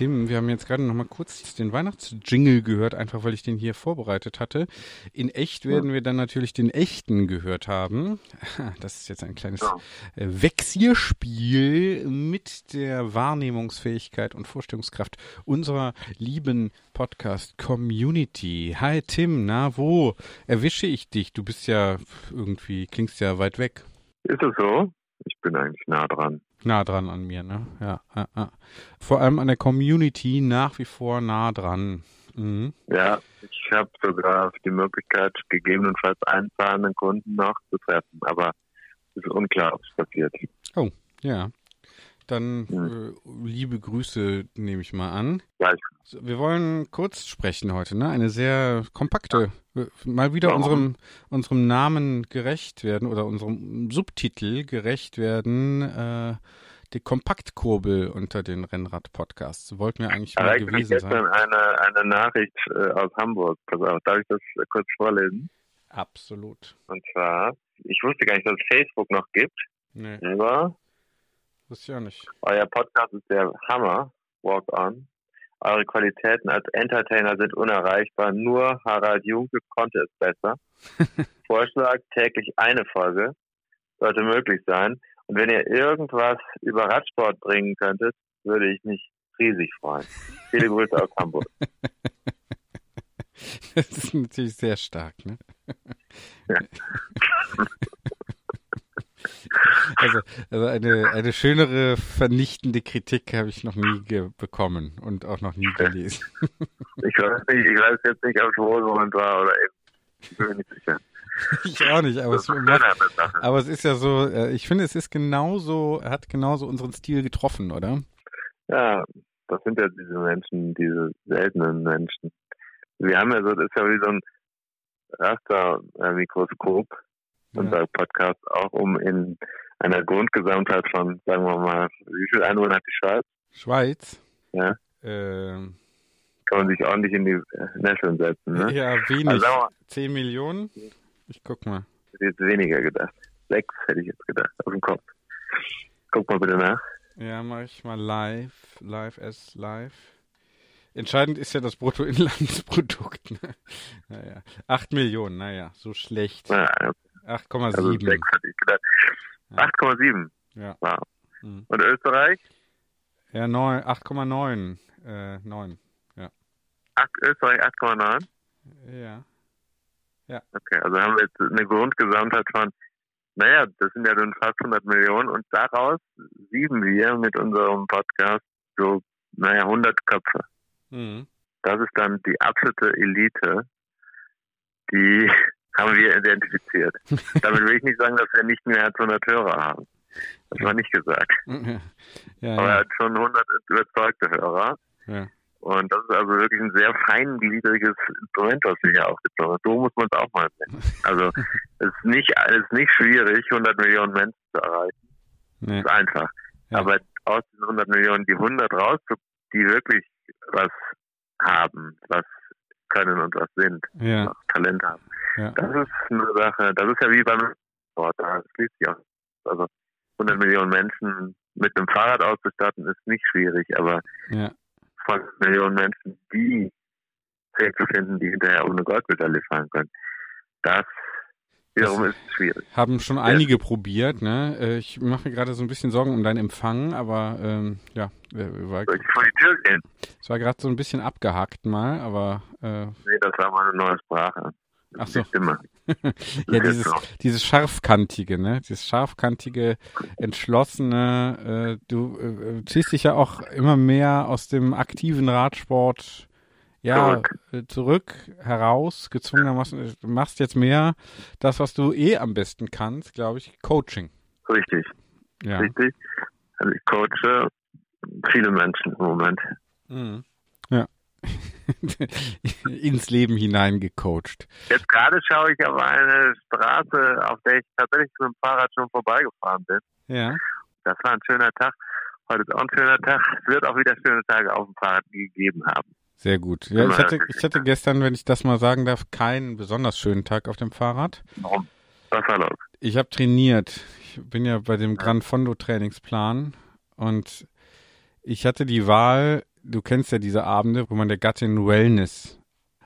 Tim, wir haben jetzt gerade noch mal kurz den Weihnachtsjingle gehört, einfach weil ich den hier vorbereitet hatte. In echt werden wir dann natürlich den echten gehört haben. Das ist jetzt ein kleines Ja. äh, mit der Wahrnehmungsfähigkeit und Vorstellungskraft unserer lieben Podcast-Community. Hi Tim, na wo erwische ich dich? Du bist ja irgendwie, klingst ja weit weg. Ist es so? Ich bin eigentlich nah dran. Nah dran an mir, ne? Ja, ja, ja. Vor allem an der Community nach wie vor nah dran. Mhm. Ja, ich habe sogar die Möglichkeit, gegebenenfalls einen zahlenden Kunden noch zu treffen, aber es ist unklar, ob es passiert. Oh, ja. Dann äh, liebe Grüße nehme ich mal an. Gleich. So, Wir wollen kurz sprechen heute, ne? Eine sehr kompakte, äh, mal wieder Warum? unserem unserem Namen gerecht werden oder unserem Subtitel gerecht werden. Äh, die Kompaktkurbel unter den Rennrad-Podcasts. Wollten wir eigentlich mal Erreicht mich gewesen gestern sein. eine, eine Nachricht äh, aus Hamburg. Pass auf, darf ich das äh, kurz vorlesen? Absolut. Und zwar, ich wusste gar nicht, dass es Facebook noch gibt, Nee, aber wusste ich auch nicht. euer Podcast ist der Hammer. Walk on. Eure Qualitäten als Entertainer sind unerreichbar. Nur Harald Junke konnte es besser. Vorschlag, täglich eine Folge sollte möglich sein. Und wenn ihr irgendwas über Radsport bringen könntet, würde ich mich riesig freuen. Viele Grüße aus Hamburg. Das ist natürlich sehr stark, ne? Ja. Also, also eine, eine schönere vernichtende Kritik habe ich noch nie bekommen und auch noch nie gelesen. Ich weiß, nicht, ich weiß jetzt nicht, ob es Rosemond war oder eben. Ich bin mir nicht sicher. Ich auch nicht, aber es, macht, aber es ist ja so, äh, ich finde, es ist genauso, hat genauso unseren Stil getroffen, oder? Ja, das sind ja diese Menschen, diese seltenen Menschen. Wir haben ja so, das ist ja wie so ein Raster-Mikroskop, unser Podcast, auch um in einer Grundgesamtheit von, sagen wir mal, wie viel Einwohner hat die Schweiz? Schweiz. Ja. Ähm, Kann man sich ordentlich in die Nesseln setzen, ne? Ja, wenig. Also sagen wir mal, 10 Millionen? Ich guck mal. ich hätte jetzt weniger gedacht. Sechs hätte ich jetzt gedacht, aus dem Kopf. Guck mal bitte nach. Ja, mache ich mal live. Live as live. Entscheidend ist ja das Bruttoinlandsprodukt. Ne? Naja. 8 Millionen, naja, so schlecht. Ja, also 8,7. sechs hätte ich gedacht. Ja. 8,7. Ja. Wow. Mhm. Und Österreich? Ja, neun- 8,9. Äh, 9. Acht, Österreich 8,9. Ja. Okay, also haben wir jetzt eine Grundgesamtheit von, naja, das sind ja nun fast 100 Millionen und daraus sieben wir mit unserem Podcast so, naja, 100 Köpfe. Mhm. Das ist dann die absolute Elite, die haben wir identifiziert. Damit will ich nicht sagen, dass wir nicht mehr als 100 Hörer haben. Das war nicht gesagt. Ja, Aber er hat schon 100 überzeugte Hörer. ja. Und das ist also wirklich ein sehr feingliedriges Instrument, was wir hier aufgezogen haben. So muss man es auch mal sehen. Also es ist nicht, es ist nicht schwierig, 100 Millionen Menschen zu erreichen. Nee. Ist einfach. Ja. Aber aus den 100 Millionen die 100 rauszu, die wirklich was haben, was können und was sind, Ja, was Talent haben. ja. Das ist eine Sache, das ist ja wie beim Sport, da schließt sich auch. Also 100 Millionen Menschen mit einem Fahrrad auszustatten, ist nicht schwierig, aber ja. von Millionen Menschen, die Fähig zu finden, die hinterher ohne Goldmedaille fahren können. Das wiederum ist es schwierig. Haben schon einige probiert, ne? Äh, Ich mache mir gerade so ein bisschen Sorgen um deinen Empfang, aber ähm, ja, äh, war, Soll ich vor die Tür gehen? es war gerade so ein bisschen abgehackt mal, aber äh, Nee, das war meine neue Sprache. Ach so. Die Stimme. ja, dieses, so. dieses scharfkantige, ne? Dieses scharfkantige, entschlossene, äh, du äh, ziehst dich ja auch immer mehr aus dem aktiven Radsport ja, Zurück. äh, zurück, heraus, gezwungenermaßen, du machst jetzt mehr das, was du eh am besten kannst, glaube ich, Coaching. Richtig, Ja. richtig. Also ich coache viele Menschen im Moment. Mhm. Ja. Ins Leben hineingecoacht. Jetzt gerade schaue ich auf eine Straße, auf der ich tatsächlich mit dem Fahrrad schon vorbeigefahren bin. Ja. Das war ein schöner Tag. Heute ist auch ein schöner Tag. Es wird auch wieder schöne Tage auf dem Fahrrad gegeben haben. Sehr gut. Ja, ich hatte, ich hatte gestern, wenn ich das mal sagen darf, keinen besonders schönen Tag auf dem Fahrrad. Warum? Was war los? Ich habe trainiert. Ich bin ja bei dem Gran Fondo Trainingsplan und ich hatte die Wahl, du kennst ja diese Abende, wo man der Gattin Wellness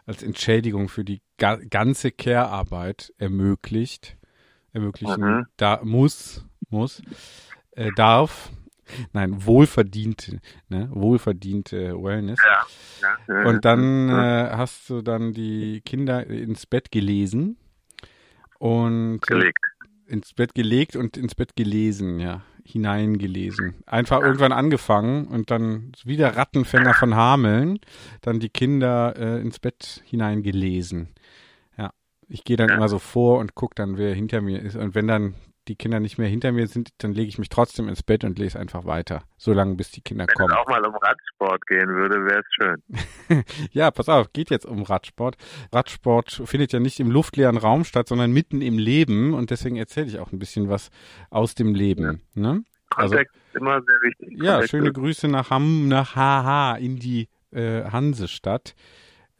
als Entschädigung für die ga ganze Care-Arbeit ermöglicht, ermöglichen Mhm. da muss, muss, äh, darf. Nein, wohlverdiente, ne, wohlverdiente Wellness. Ja. ja. Und dann äh, hast du dann die Kinder ins Bett gelesen und gelegt. ins Bett gelegt und ins Bett gelesen, ja, hineingelesen. Einfach irgendwann angefangen und dann wie der Rattenfänger von Hameln, dann die Kinder äh, ins Bett hineingelesen. Ja, ich gehe dann Ja. immer so vor und gucke dann, wer hinter mir ist. Und wenn dann die Kinder nicht mehr hinter mir sind, dann lege ich mich trotzdem ins Bett und lese einfach weiter, solange bis die Kinder Wenn kommen. es auch mal um Radsport gehen würde, wäre es schön. Ja, pass auf, geht jetzt um Radsport. Radsport findet ja nicht im luftleeren Raum statt, sondern mitten im Leben und deswegen erzähle ich auch ein bisschen was aus dem Leben. Ne? Also, Kontext immer sehr wichtig. ja, Kontext schöne ist- Grüße nach Hamm, nach HH in die äh, Hansestadt.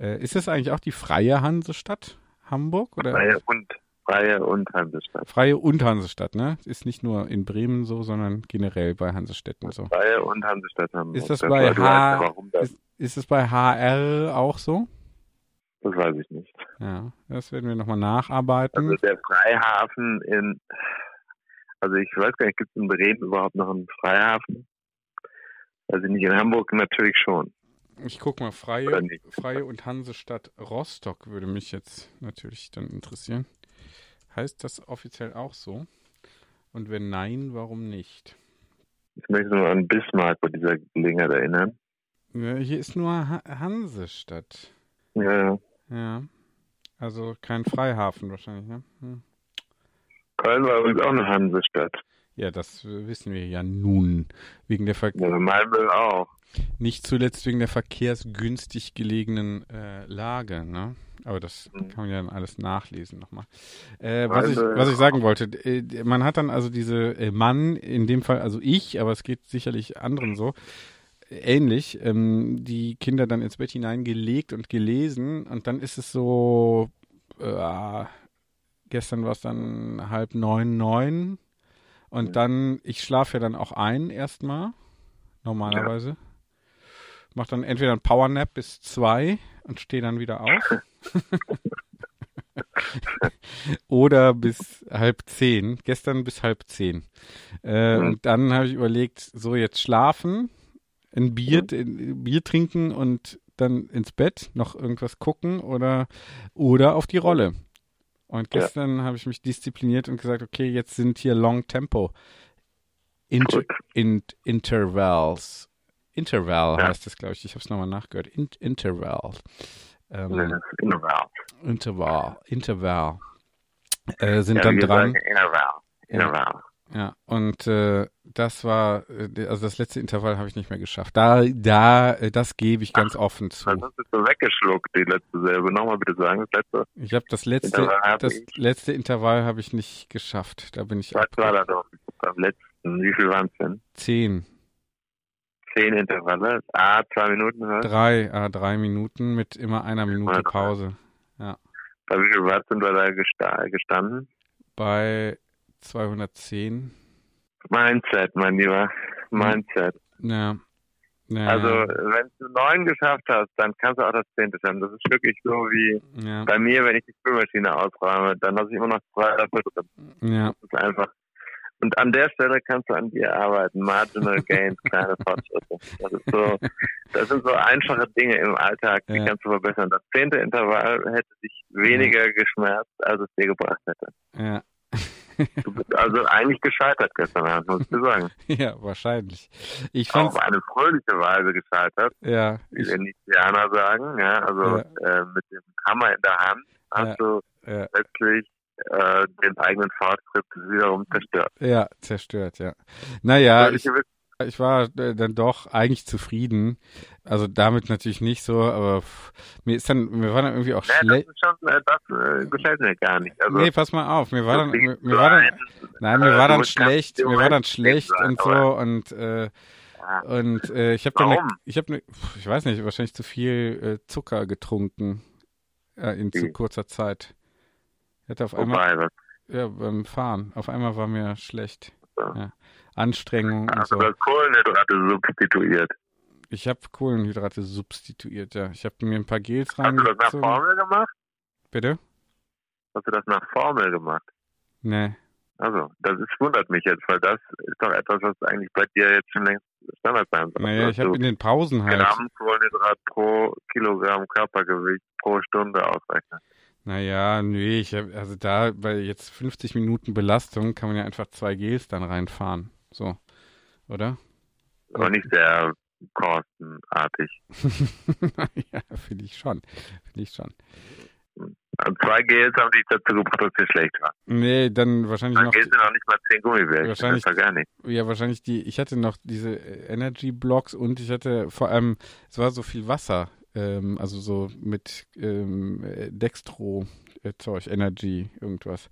Äh, ist das eigentlich auch die freie Hansestadt Hamburg oder Freie und, Freie und Hansestadt. freie und Hansestadt? Ne, ist nicht nur in Bremen so, sondern generell bei Hansestädten so. Freie und Hansestadt Hamburg. Ist das Das bei weißt H- das, Ist, ist es bei HR auch so? das weiß ich nicht. Ja, das werden wir nochmal nacharbeiten. Also der Freihafen in, also ich weiß gar nicht, gibt es in Bremen überhaupt noch einen Freihafen? Also nicht in Hamburg natürlich schon. Ich guck mal, Freie? Freie und Hansestadt Rostock würde mich jetzt natürlich dann interessieren. Heißt das offiziell auch so? Und wenn nein, warum nicht? Ich möchte nur an Bismarck bei dieser Gelegenheit erinnern. Ja, hier ist nur ha Hansestadt. Ja, ja. Ja. Also kein Freihafen wahrscheinlich, ne? Hm. Köln war übrigens auch eine Hansestadt. Ja, das wissen wir ja nun. Wegen der Ver Ja, Malmö auch. Nicht zuletzt wegen der verkehrsgünstig gelegenen äh, Lage, ne? Aber das Mhm. kann man ja dann alles nachlesen nochmal. Äh, was, ich, Also, was ich sagen wollte, äh, man hat dann also diese äh, Mann, in dem Fall also ich, aber es geht sicherlich anderen so, äh, ähnlich, ähm, die Kinder dann ins Bett hineingelegt und gelesen und dann ist es so, äh, gestern war es dann halb neun, neun und Mhm. dann, ich schlafe ja dann auch ein erstmal, normalerweise. Mach dann entweder ein Powernap bis zwei und stehe dann wieder auf. Oder bis halb zehn. Gestern bis halb zehn. Äh, Mhm. Und dann habe ich überlegt, so jetzt schlafen, ein Bier, ein Bier trinken und dann ins Bett, noch irgendwas gucken oder, oder auf die Rolle. Und Ja. gestern habe ich mich diszipliniert und gesagt, okay, jetzt sind hier Long Tempo. Inter Gut. in Intervals. Interval Ja. heißt das, glaube ich. Ich habe es nochmal nachgehört. In Interval. Ähm, Das Interval. Interval. Interval. Äh, sind Ja, dann dran. Interval. Interval. Ja, und äh, das war, äh, also das letzte Intervall habe ich nicht mehr geschafft. Da, da, äh, das gebe ich ganz offen zu. Was hast du weggeschluckt, die letzte Silbe? Nochmal bitte sagen, das letzte. Ich habe das letzte, Intervall das ich. letzte Intervall habe ich nicht geschafft. Da bin ich Was ab war da doch beim letzten? Wie viel waren es denn? zehn, Zehn Intervalle. Ah, zwei Minuten. Was? drei, ah, drei Minuten mit immer einer Minute. Pause. Bei wie viel Watt sind wir da gesta gestanden? Bei 210. Mindset, mein Lieber. Mindset. Ja. Ja, Also ja. wenn du neun geschafft hast, dann kannst du auch das zehnte schaffen. Das ist wirklich so wie ja, bei mir, wenn ich die Spülmaschine ausräume, dann lasse ich immer noch zwei dafür drin. ja, Das ist einfach. Und an der Stelle kannst du an dir arbeiten. Marginal Gains, kleine Fortschritte. Das ist so, das sind so einfache Dinge im Alltag, die Ja. kannst du verbessern. Das zehnte Intervall hätte dich weniger geschmerzt, als es dir gebracht hätte. ja. Du bist also eigentlich gescheitert gestern Abend, muss ich sagen. ja, wahrscheinlich. Ich fand's, Auf eine fröhliche Weise gescheitert, ja, wie ich, wir Nizianer sagen. Ja, also äh, mit dem Hammer in der Hand hast Ja. du ja, letztlich äh, den eigenen Fortschritt wiederum zerstört. ja, zerstört, ja. Naja, Soll ich, ich war äh, dann doch eigentlich zufrieden. Also damit natürlich nicht so, aber pff, mir ist dann, mir war dann irgendwie auch Nee, das schlecht. ist schon, äh, das äh, gefällt mir gar nicht. Also, Nee, pass mal auf, mir war dann, mir, mir war dann, nein, mir äh, war dann schlecht, mir war dann schlecht und so und äh, und äh, ich habe dann, ne, ich habe, ne, ich weiß nicht, wahrscheinlich zu viel äh, Zucker getrunken äh, in zu kurzer Zeit. Ich hatte auf einmal, ja, beim Fahren, auf einmal war mir schlecht. Ja. Ja. Anstrengung und hast du so. das Kohlenhydrate substituiert? Ich habe Kohlenhydrate substituiert, ja. Ich habe mir ein paar Gels Hast du das nach. Formel gemacht? Bitte? Hast du das nach Formel gemacht? Nee. Also, das ist, wundert mich jetzt, weil das ist doch etwas, was eigentlich bei dir jetzt schon längst Standard sein sollte. Naja, ich habe du in den Pausen halt. Gramm Kohlenhydrat pro Kilogramm Körpergewicht pro Stunde ausrechnen. Naja, nee, ich also da bei jetzt 50 Minuten Belastung kann man ja einfach zwei Gels dann reinfahren. So. Oder? Aber nicht sehr kostenartig. ja, finde ich schon. Finde ich schon. Und zwei Gels haben dich dazu gebracht, dass dir schlecht war. Nee, dann wahrscheinlich Dann noch. Gels sind auch nicht mal zehn Gummibärchen. Wahrscheinlich- Das war gar nicht. Ja, wahrscheinlich die, ich hatte noch diese Energy Blocks und ich hatte vor allem, es war so viel Wasser, ähm, also so mit ähm, äh, Dextro äh, Zeug, Energy, irgendwas.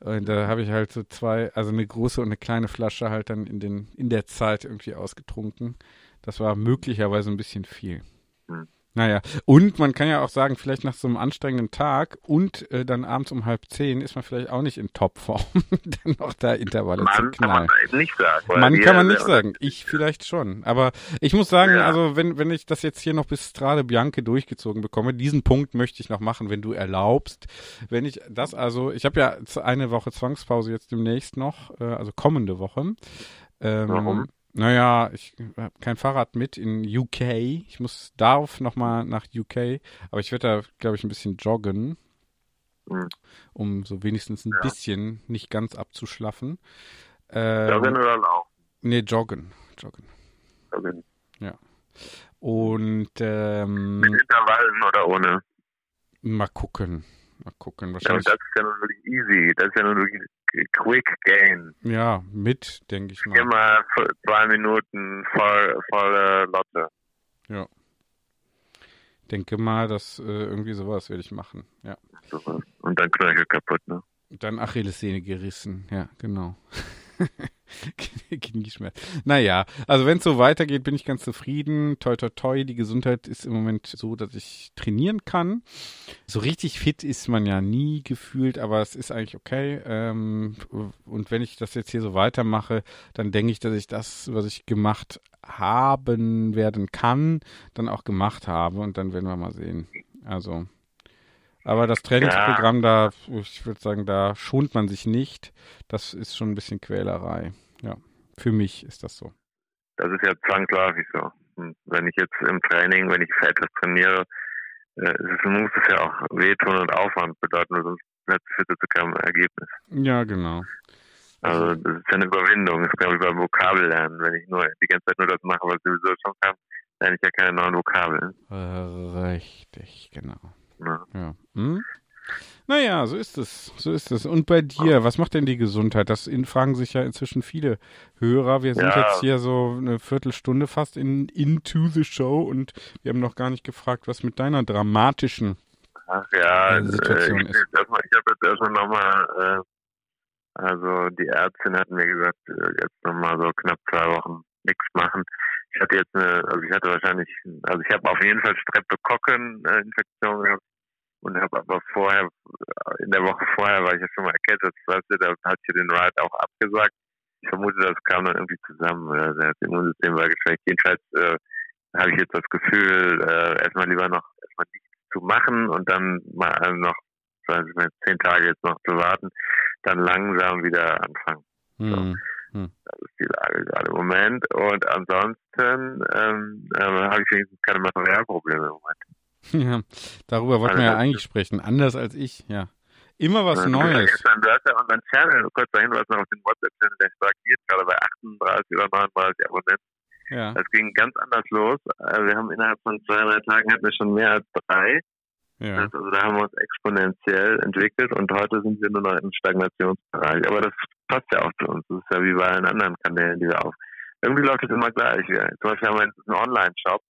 Und da habe ich halt so zwei, also eine große und eine kleine Flasche halt dann in den, in der Zeit irgendwie ausgetrunken. Das war möglicherweise ein bisschen viel. Hm. Naja, und man kann ja auch sagen, vielleicht nach so einem anstrengenden Tag und äh, dann abends um halb zehn ist man vielleicht auch nicht in Topform, dann noch da Intervalle zu Mann kann knallen. man eben nicht sagen. wir kann man nicht sagen. Ich vielleicht schon. Aber ich muss sagen, Ja. also wenn, wenn ich das jetzt hier noch bis Strade Bianche durchgezogen bekomme, diesen Punkt möchte ich noch machen, wenn du erlaubst. Wenn ich das also, ich habe ja eine Woche Zwangspause jetzt demnächst noch, äh, also kommende Woche. Ähm, Warum? Naja, ich habe kein Fahrrad mit in UK. Ich muss darf nochmal nach UK, aber ich werde da, glaube ich, ein bisschen joggen, Hm. um so wenigstens ein Ja. bisschen nicht ganz abzuschlaffen. Ähm, Joggen oder laufen? Nee, joggen. Joggen. Joggen. Und ähm, Mit Intervallen oder ohne? mal gucken. Mal gucken. Ja, Wahrscheinlich. das ist ja nun wirklich easy. Das ist ja nun wirklich quick gain. Ja, mit, denke ich mal. Immer zwei Minuten voll, volle Lotte. Denke mal, dass äh, irgendwie sowas werde ich machen. Ja. Und dann Knöchel kaputt, ne? Dann Achillessehne gerissen. Ja, genau. Knieschmerz. Naja, also wenn es so weitergeht, bin ich ganz zufrieden. Toi, toi, toi. Die Gesundheit ist im Moment so, dass ich trainieren kann. So richtig fit ist man ja nie gefühlt, aber es ist eigentlich okay. Ähm, und wenn ich das jetzt hier so weitermache, dann denke ich, dass ich das, was ich gemacht haben werden kann, dann auch gemacht habe. Und dann werden wir mal sehen. Also. Aber das Trainingsprogramm da, ich würde sagen, da schont man sich nicht. Das ist schon ein bisschen Quälerei. Ja, für mich ist das so. Das ist ja zwangsläufig so. Und wenn ich jetzt im Training, wenn ich für etwas trainiere, äh, es muss es ja auch wehtun und Aufwand bedeuten, sonst führt es zu keinem Ergebnis. Ja, genau. Also das ist ja eine Überwindung. Das ist glaube ich beim Vokabellernen. Wenn ich nur die ganze Zeit nur das mache, was ich sowieso schon kann, lerne ich ja keine neuen Vokabeln. Äh, Richtig, genau. Ne? Ja. Hm? Naja, so ist es. So ist es. Und bei dir, was macht denn die Gesundheit? Das fragen sich ja inzwischen viele Hörer. Wir sind Ja. jetzt hier so eine Viertelstunde fast in Into the Show und wir haben noch gar nicht gefragt, was mit deiner dramatischen Ach ja, äh, Situation äh, ich, ist. ich habe jetzt erstmal nochmal, äh, also die Ärztin hat mir gesagt, äh, jetzt nochmal so knapp zwei Wochen nichts machen. Ich hatte jetzt eine, also ich hatte wahrscheinlich, also ich habe auf jeden Fall Streptokokken-Infektion gehabt und habe aber vorher, in der Woche vorher war ich ja schon mal erkältet, weißt du, da hatte ich den Ride auch abgesagt. ich vermute, das kam dann irgendwie zusammen oder das Immunsystem war geschwächt. Jedenfalls äh, habe ich jetzt das Gefühl, äh, erstmal lieber noch erstmal nichts zu machen und dann mal also noch sagen Sie mal, zehn Tage jetzt noch zu warten, dann langsam wieder anfangen. So. Hm. Hm. Das ist die Lage gerade im Moment. Und ansonsten ähm, äh, habe ich wenigstens keine Materialprobleme im Moment. Ja, darüber wollten wir ja eigentlich sprechen. Anders als ich, ja. Immer was Ja, Neues. Gestern, ja unseren Channel, kurzer Hinweis noch auf den WhatsApp-Channel, der stagniert gerade bei 38 oder 39 Abonnenten. Ja. Das ging ganz anders los. Äh, Wir haben innerhalb von zwei, drei Tagen hatten wir schon mehr als drei. ja. Das, also da haben wir uns exponentiell entwickelt und heute sind wir nur noch im Stagnationsbereich. Aber das passt ja auch zu uns. Das ist ja wie bei allen anderen Kanälen, die wir auf. Irgendwie läuft es immer gleich. Ja. Zum Beispiel haben wir jetzt einen Online-Shop,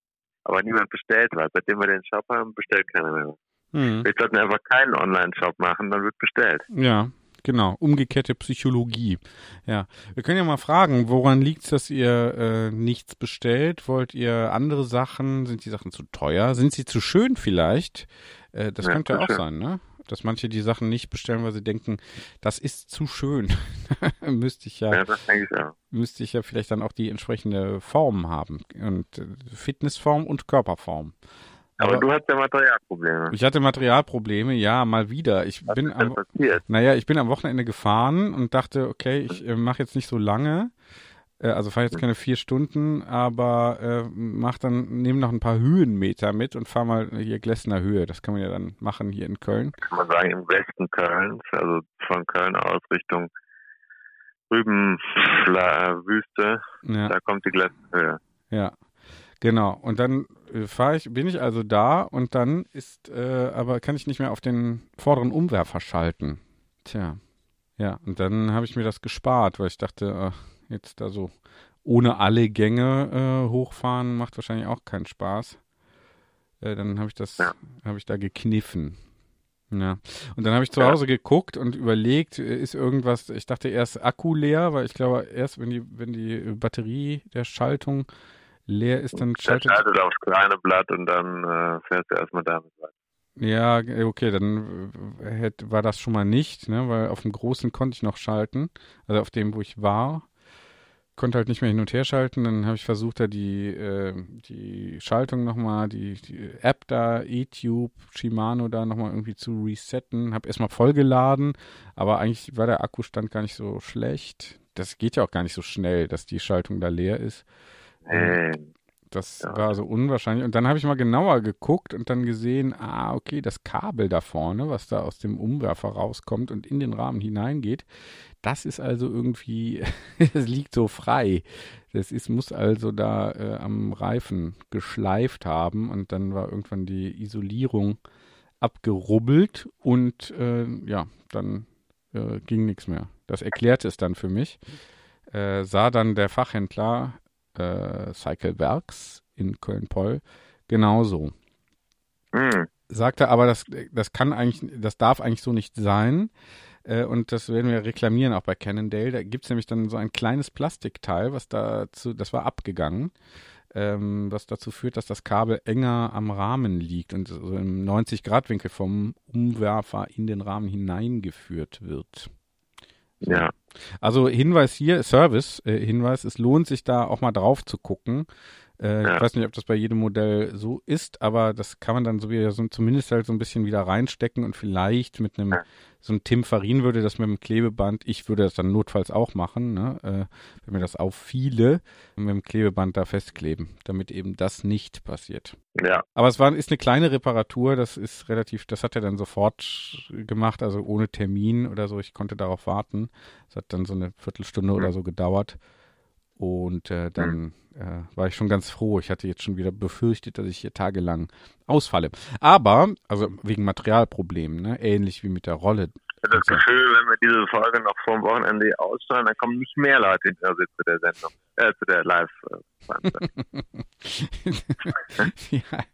aber niemand bestellt was. Seitdem wir den Shop haben, bestellt keiner mehr was. Hm. Wir sollten einfach keinen Online-Shop machen, dann wird bestellt. Ja, genau. Umgekehrte Psychologie. Ja. Wir können ja mal fragen, woran liegt es, dass ihr äh, nichts bestellt? Wollt ihr andere Sachen? Sind die Sachen zu teuer? Sind sie zu schön vielleicht? Äh, das Ja, könnte auch schön. sein, ne? Dass manche die Sachen nicht bestellen, weil sie denken, das ist zu schön. müsste ich ja, Ja, das denke ich auch. müsste ich ja vielleicht dann auch die entsprechende Form haben. Und äh, Fitnessform und Körperform. Aber, du hast ja Materialprobleme. Ich hatte Materialprobleme, ja, mal wieder. Ich Was bin ist denn am, passiert? naja, ich bin am Wochenende gefahren und dachte, okay, ich äh, mache jetzt nicht so lange. Äh, also fahre jetzt keine vier Stunden, aber äh, mach dann, nehme noch ein paar Höhenmeter mit und fahr mal hier Glessner Höhe. Das kann man ja dann machen hier in Köln. kann man sagen, im Westen Kölns, also von Köln aus Richtung Rübenwüste, Ja, da kommt die Glättenhöhe. ja. Genau. Und dann äh, fahre ich, bin ich also da und dann ist, äh, aber kann ich nicht mehr auf den vorderen Umwerfer schalten. Tja. Ja, und dann habe ich mir das gespart, weil ich dachte, ach, jetzt da so ohne alle Gänge äh, hochfahren macht wahrscheinlich auch keinen Spaß. Äh, dann habe ich das, Ja. habe ich da gekniffen. Ja. Und dann habe ich zu. Hause geguckt und überlegt, äh, ist irgendwas, ich dachte erst Akku leer, weil ich glaube, erst wenn die, wenn die Batterie der Schaltung leer ist, dann Der schaltet. schaltet aufs kleine Blatt und dann äh, fährst du erstmal damit weiter. Ja, äh, okay, dann äh, hätt, war das schon mal nicht, ne, weil auf dem großen konnte ich noch schalten, also auf dem, wo ich war, konnte halt nicht mehr hin und her schalten. Dann habe ich versucht, da die, äh, die Schaltung nochmal, die, die App da, eTube, Shimano da nochmal irgendwie zu resetten. Habe erstmal vollgeladen, aber eigentlich war der Akkustand gar nicht so schlecht. Das geht ja auch gar nicht so schnell, dass die Schaltung da leer ist. Hey, Das Ja. war so unwahrscheinlich. Und dann habe ich mal genauer geguckt und dann gesehen, ah, okay, das Kabel da vorne, was da aus dem Umwerfer rauskommt und in den Rahmen hineingeht, das ist also irgendwie, es liegt so frei. Das ist, muss also da äh, am Reifen geschleift haben und dann war irgendwann die Isolierung abgerubbelt und äh, ja, dann äh, ging nichts mehr. Das erklärte es dann für mich. Äh, sah dann der Fachhändler äh, Cycle Werks in Köln-Poll genauso. hm, Sagte aber, das, das kann eigentlich, das darf eigentlich so nicht sein. Äh, und das werden wir reklamieren auch bei Cannondale. Da gibt es nämlich dann so ein kleines Plastikteil, was dazu, das war abgegangen, ähm, was dazu führt, dass das Kabel enger am Rahmen liegt und so im 90-Grad-Winkel vom Umwerfer in den Rahmen hineingeführt wird. Ja. Also Hinweis hier, Service, äh, es lohnt sich da auch mal drauf zu gucken. Äh, Ja. Ich weiß nicht, ob das bei jedem Modell so ist, aber das kann man dann so wieder so zumindest halt so ein bisschen wieder reinstecken und vielleicht mit einem, Ja. so ein Tim Farin würde das mit dem Klebeband, ich würde das dann notfalls auch machen, ne? äh, wenn mir das auffiele, mit dem Klebeband da festkleben, damit eben das nicht passiert. Ja, Aber es war, ist eine kleine Reparatur, das ist relativ, das hat er dann sofort gemacht, also ohne Termin oder so. Ich konnte darauf warten. Es hat dann so eine Viertelstunde oder so gedauert. Und äh, dann äh, war ich schon ganz froh. Ich hatte jetzt schon wieder befürchtet, dass ich hier tagelang ausfalle. Aber, also wegen Materialproblemen, ne? ähnlich wie mit der Rolle. ich habe das Gefühl, wenn wir diese Folge noch vor dem Wochenende ausstrahlen, dann kommen nicht mehr Leute hinterher zu der Sendung, äh, zu der Live-Veranstaltung. ja,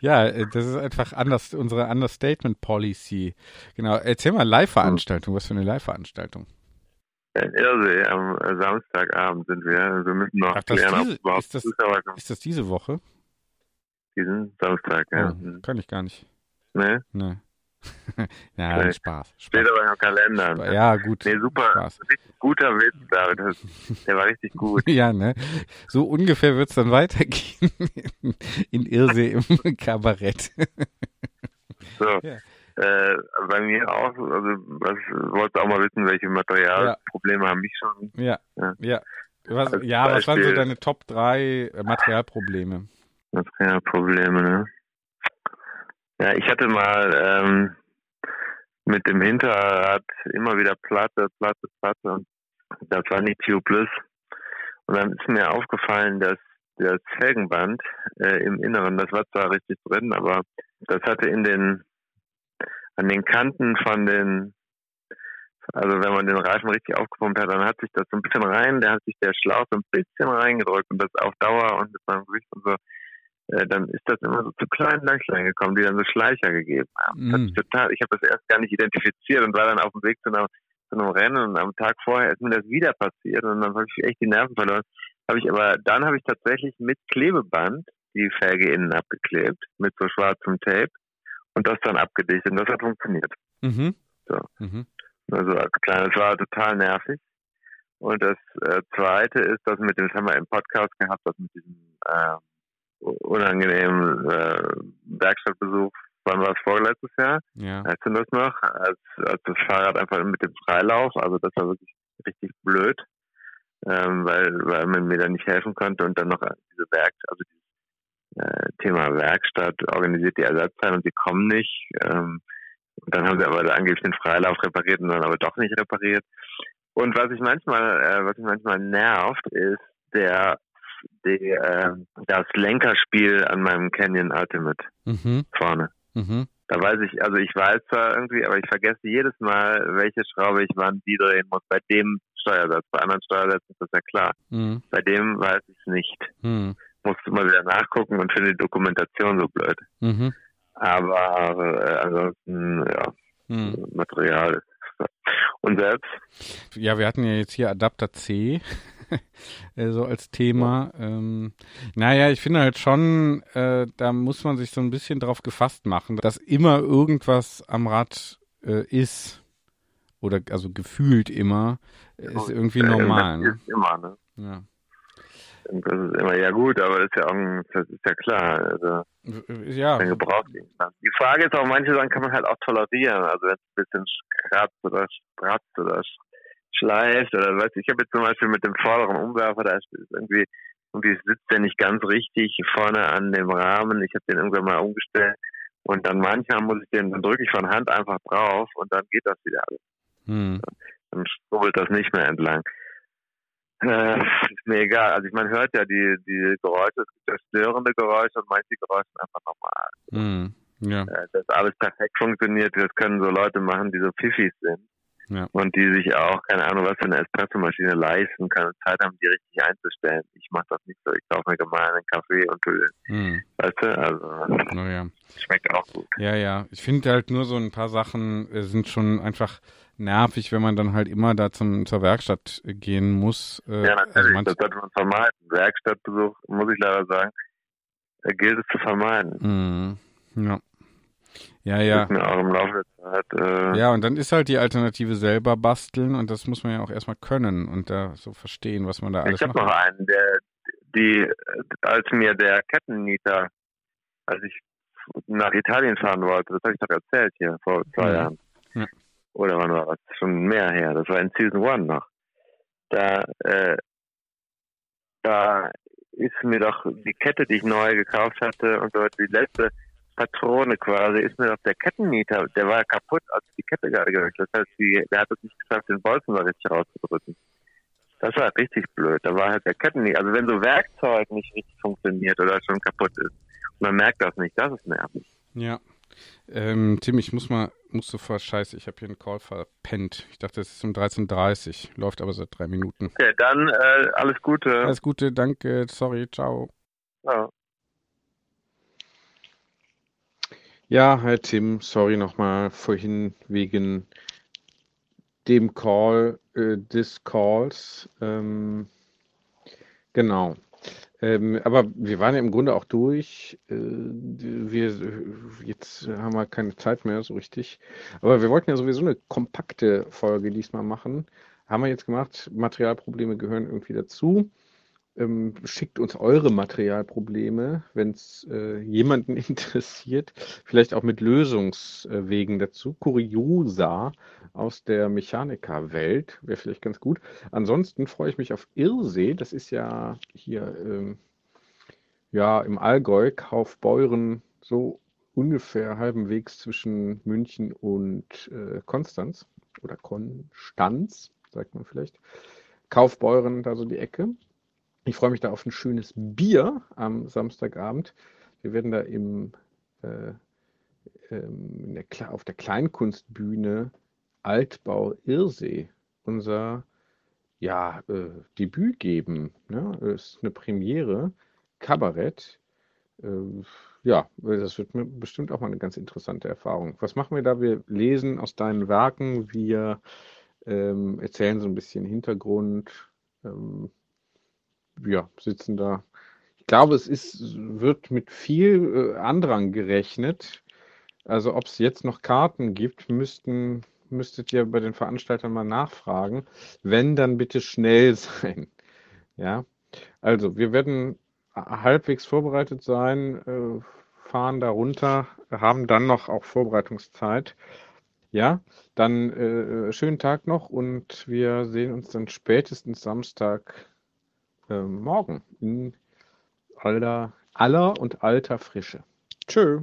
ja, äh, das ist einfach anders, unsere Understatement Policy. Genau. Erzähl mal Live-Veranstaltung. Was für eine Live-Veranstaltung? In Irsee am äh, Samstagabend sind wir. Wir müssen noch Ach, klären, ob diese- überhaupt ist das-. Ist das diese Woche? Diesen Samstag, ja. Oh, kann ich gar nicht. Ne? Ne. ja, Okay. Spaß. Steht Spaß. aber im Kalender. Spaß. Ja, gut. Nee, super. Spaß. Richtig guter Witz, David. Das, der war richtig gut. Ja, ne? So ungefähr wird's dann weitergehen in, in Irrsee im Kabarett. So. Ja. Äh, bei mir auch, also was wolltest du auch mal wissen, welche Materialprobleme haben mich schon. Ja, Ja. ja. Was, ja, was waren so deine Top 3 Materialprobleme? Materialprobleme, ne? Ja, ich hatte mal ähm, mit dem Hinterrad immer wieder Platte, Platte, Platte und das war nicht Tubeless. Und dann ist mir aufgefallen, dass das Felgenband äh, im Inneren, das war zwar richtig drin, aber das hatte in den an den Kanten von den also wenn man den Reifen richtig aufgepumpt hat, dann hat sich das so ein bisschen rein, da hat sich der Schlauch so ein bisschen reingedrückt und das auf Dauer und mit meinem Gewicht und so, äh, dann ist das immer so zu kleinen Löchlein gekommen, die dann so Schleicher gegeben haben. Mm. mich total, ich habe das erst gar nicht identifiziert und war dann auf dem Weg zu, einer, zu einem Rennen und am Tag vorher ist mir das wieder passiert und dann habe ich echt die Nerven verloren. Habe ich aber, dann habe ich tatsächlich mit Klebeband die Felge innen abgeklebt, mit so schwarzem Tape und das dann abgedichtet und das hat funktioniert. Mhm. So. Mhm. Also als kleines war total nervig. Und das äh, zweite ist, das mit dem, das haben wir im Podcast gehabt, das mit diesem äh, unangenehmen äh, Werkstattbesuch, wann war es vorletztes Jahr? Ja. Weißt du das noch? Als, als das Fahrrad einfach mit dem Freilauf, also das war wirklich richtig blöd, ähm, weil, weil man mir da nicht helfen konnte und dann noch diese Werk, also dieses äh, Thema Werkstatt organisiert die Ersatzteile und sie kommen nicht. Ähm, dann haben sie aber angeblich den Freilauf repariert und dann aber doch nicht repariert. Und was ich manchmal, äh, was mich manchmal nervt, ist der, die, äh, das Lenkerspiel an meinem Canyon Ultimate Mhm. vorne. Mhm. Da weiß ich, also ich weiß zwar irgendwie, aber ich vergesse jedes Mal, welche Schraube ich wann wie drehen muss. Bei dem Steuersatz, bei anderen Steuersätzen ist das ja klar. Mhm. Bei dem weiß ich es nicht. Musst du mal wieder nachgucken und finde die Dokumentation so blöd. Mhm. Aber äh, ansonsten, ja, Mhm. Material ist. Und selbst? Ja, wir hatten ja jetzt hier Adapter C äh, so als Thema. Ähm, naja, ich finde halt schon, äh, da muss man sich so ein bisschen drauf gefasst machen, dass immer irgendwas am Rad äh, ist. Oder also gefühlt immer, äh, ist irgendwie normal. Das Ne? ist immer, ne? Ja. Das ist immer, ja gut, aber das ist ja auch, das ist ja klar. Also, Ja, ein Gebrauchsgegenstand. Die Frage ist auch, manche Sachen kann man halt auch tolerieren. Also wenn es ein bisschen kratzt oder spratzt oder sch- schleift oder was. Ich habe jetzt zum Beispiel mit dem vorderen Umwerfer, da ist irgendwie, irgendwie sitzt der nicht ganz richtig vorne an dem Rahmen. Ich habe den irgendwann mal umgestellt. Und dann manchmal muss ich den, dann drücke ich von Hand einfach drauf und dann geht das wieder alles. hm. Dann schrubbelt das nicht mehr entlang. Äh, ist mir egal. Also ich man hört ja die, die Geräusche, es gibt ja störende Geräusche und manche Geräusche sind einfach normal. Hm. Ja. Äh, dass alles perfekt funktioniert, das können so Leute machen, die so Pfiffis sind. Ja. Und die sich auch, keine Ahnung, was für eine Espressomaschine leisten können, Zeit haben, die richtig einzustellen. Ich mache das nicht so. Ich kaufe mir gemein einen Kaffee und tue, Hm. weißt du, also Naja. schmeckt auch gut. Ja, ja. Ich finde halt nur so ein paar Sachen äh, sind schon einfach nervig, wenn man dann halt immer da zum, zur Werkstatt gehen muss. Äh, Ja, also natürlich, manch- das sollte man vermeiden. Werkstattbesuch, muss ich leider sagen, äh, gilt es zu vermeiden. Mhm. Ja. Ja, ja. Zeit, äh, Ja, und dann ist halt die Alternative selber basteln und das muss man ja auch erstmal können und da so verstehen, was man da alles Ich habe macht. noch einen, der, die, als mir der Kettennieter, als ich nach Italien fahren wollte, das habe ich doch erzählt hier vor zwei Mhm. Jahren. Ja. Oder wann war das? Schon mehr her. Das war in Season One noch. Da, äh, da ist mir doch die Kette, die ich neu gekauft hatte und so die letzte Patrone quasi, ist mir doch der Kettennieter, der war kaputt, als ich die Kette gerade gewechselt Das heißt, die, der hat es nicht geschafft, den Bolzen da richtig rauszudrücken. Das war richtig blöd. Da war halt der Kettennieter. Also wenn so Werkzeug nicht richtig funktioniert oder schon kaputt ist, man merkt das nicht, das ist nervig. Ja. Ähm, Tim, ich muss mal, muss sofort, scheiße, ich habe hier einen Call verpennt. Ich dachte, es ist um 13.30 Uhr, läuft aber seit drei Minuten. Okay, dann äh, alles Gute. Alles Gute, danke, sorry, ciao. Ja. Ja, hi Tim, sorry nochmal vorhin wegen dem Call, äh, des Calls. Ähm, genau. Ähm, aber wir waren ja im Grunde auch durch. Äh, wir, jetzt haben wir keine Zeit mehr so richtig. Aber wir wollten ja sowieso eine kompakte Folge diesmal machen. Haben wir jetzt gemacht. Materialprobleme gehören irgendwie dazu. Ähm, schickt uns eure Materialprobleme, wenn es äh, jemanden interessiert, vielleicht auch mit Lösungswegen dazu. Kuriosa aus der Mechanikerwelt wäre vielleicht ganz gut. Ansonsten freue ich mich auf Irsee. Das ist ja hier ähm, ja, im Allgäu, Kaufbeuren, so ungefähr halben Wegs zwischen München und äh, Konstanz oder Konstanz, sagt man vielleicht. Kaufbeuren, da so die Ecke. Ich freue mich da auf ein schönes Bier am Samstagabend. Wir werden da im, äh, ähm, der, auf der Kleinkunstbühne Altbau Irsee unser ja, äh, Debüt geben. Ne? Das ist eine Premiere, Kabarett. Äh, ja, das wird bestimmt auch mal eine ganz interessante Erfahrung. Was machen wir da? Wir lesen aus deinen Werken, wir ähm, erzählen so ein bisschen Hintergrund. Ähm, ja, sitzen da. Ich glaube, es ist, wird mit viel äh, Andrang gerechnet. Also ob es jetzt noch Karten gibt, müssten, müsstet ihr bei den Veranstaltern mal nachfragen. Wenn, dann bitte schnell sein. Ja, also wir werden halbwegs vorbereitet sein, äh, fahren da runter, haben dann noch auch Vorbereitungszeit. Ja, dann äh, schönen Tag noch und wir sehen uns dann spätestens Samstag äh, morgen in aller, aller und alter Frische. Tschö.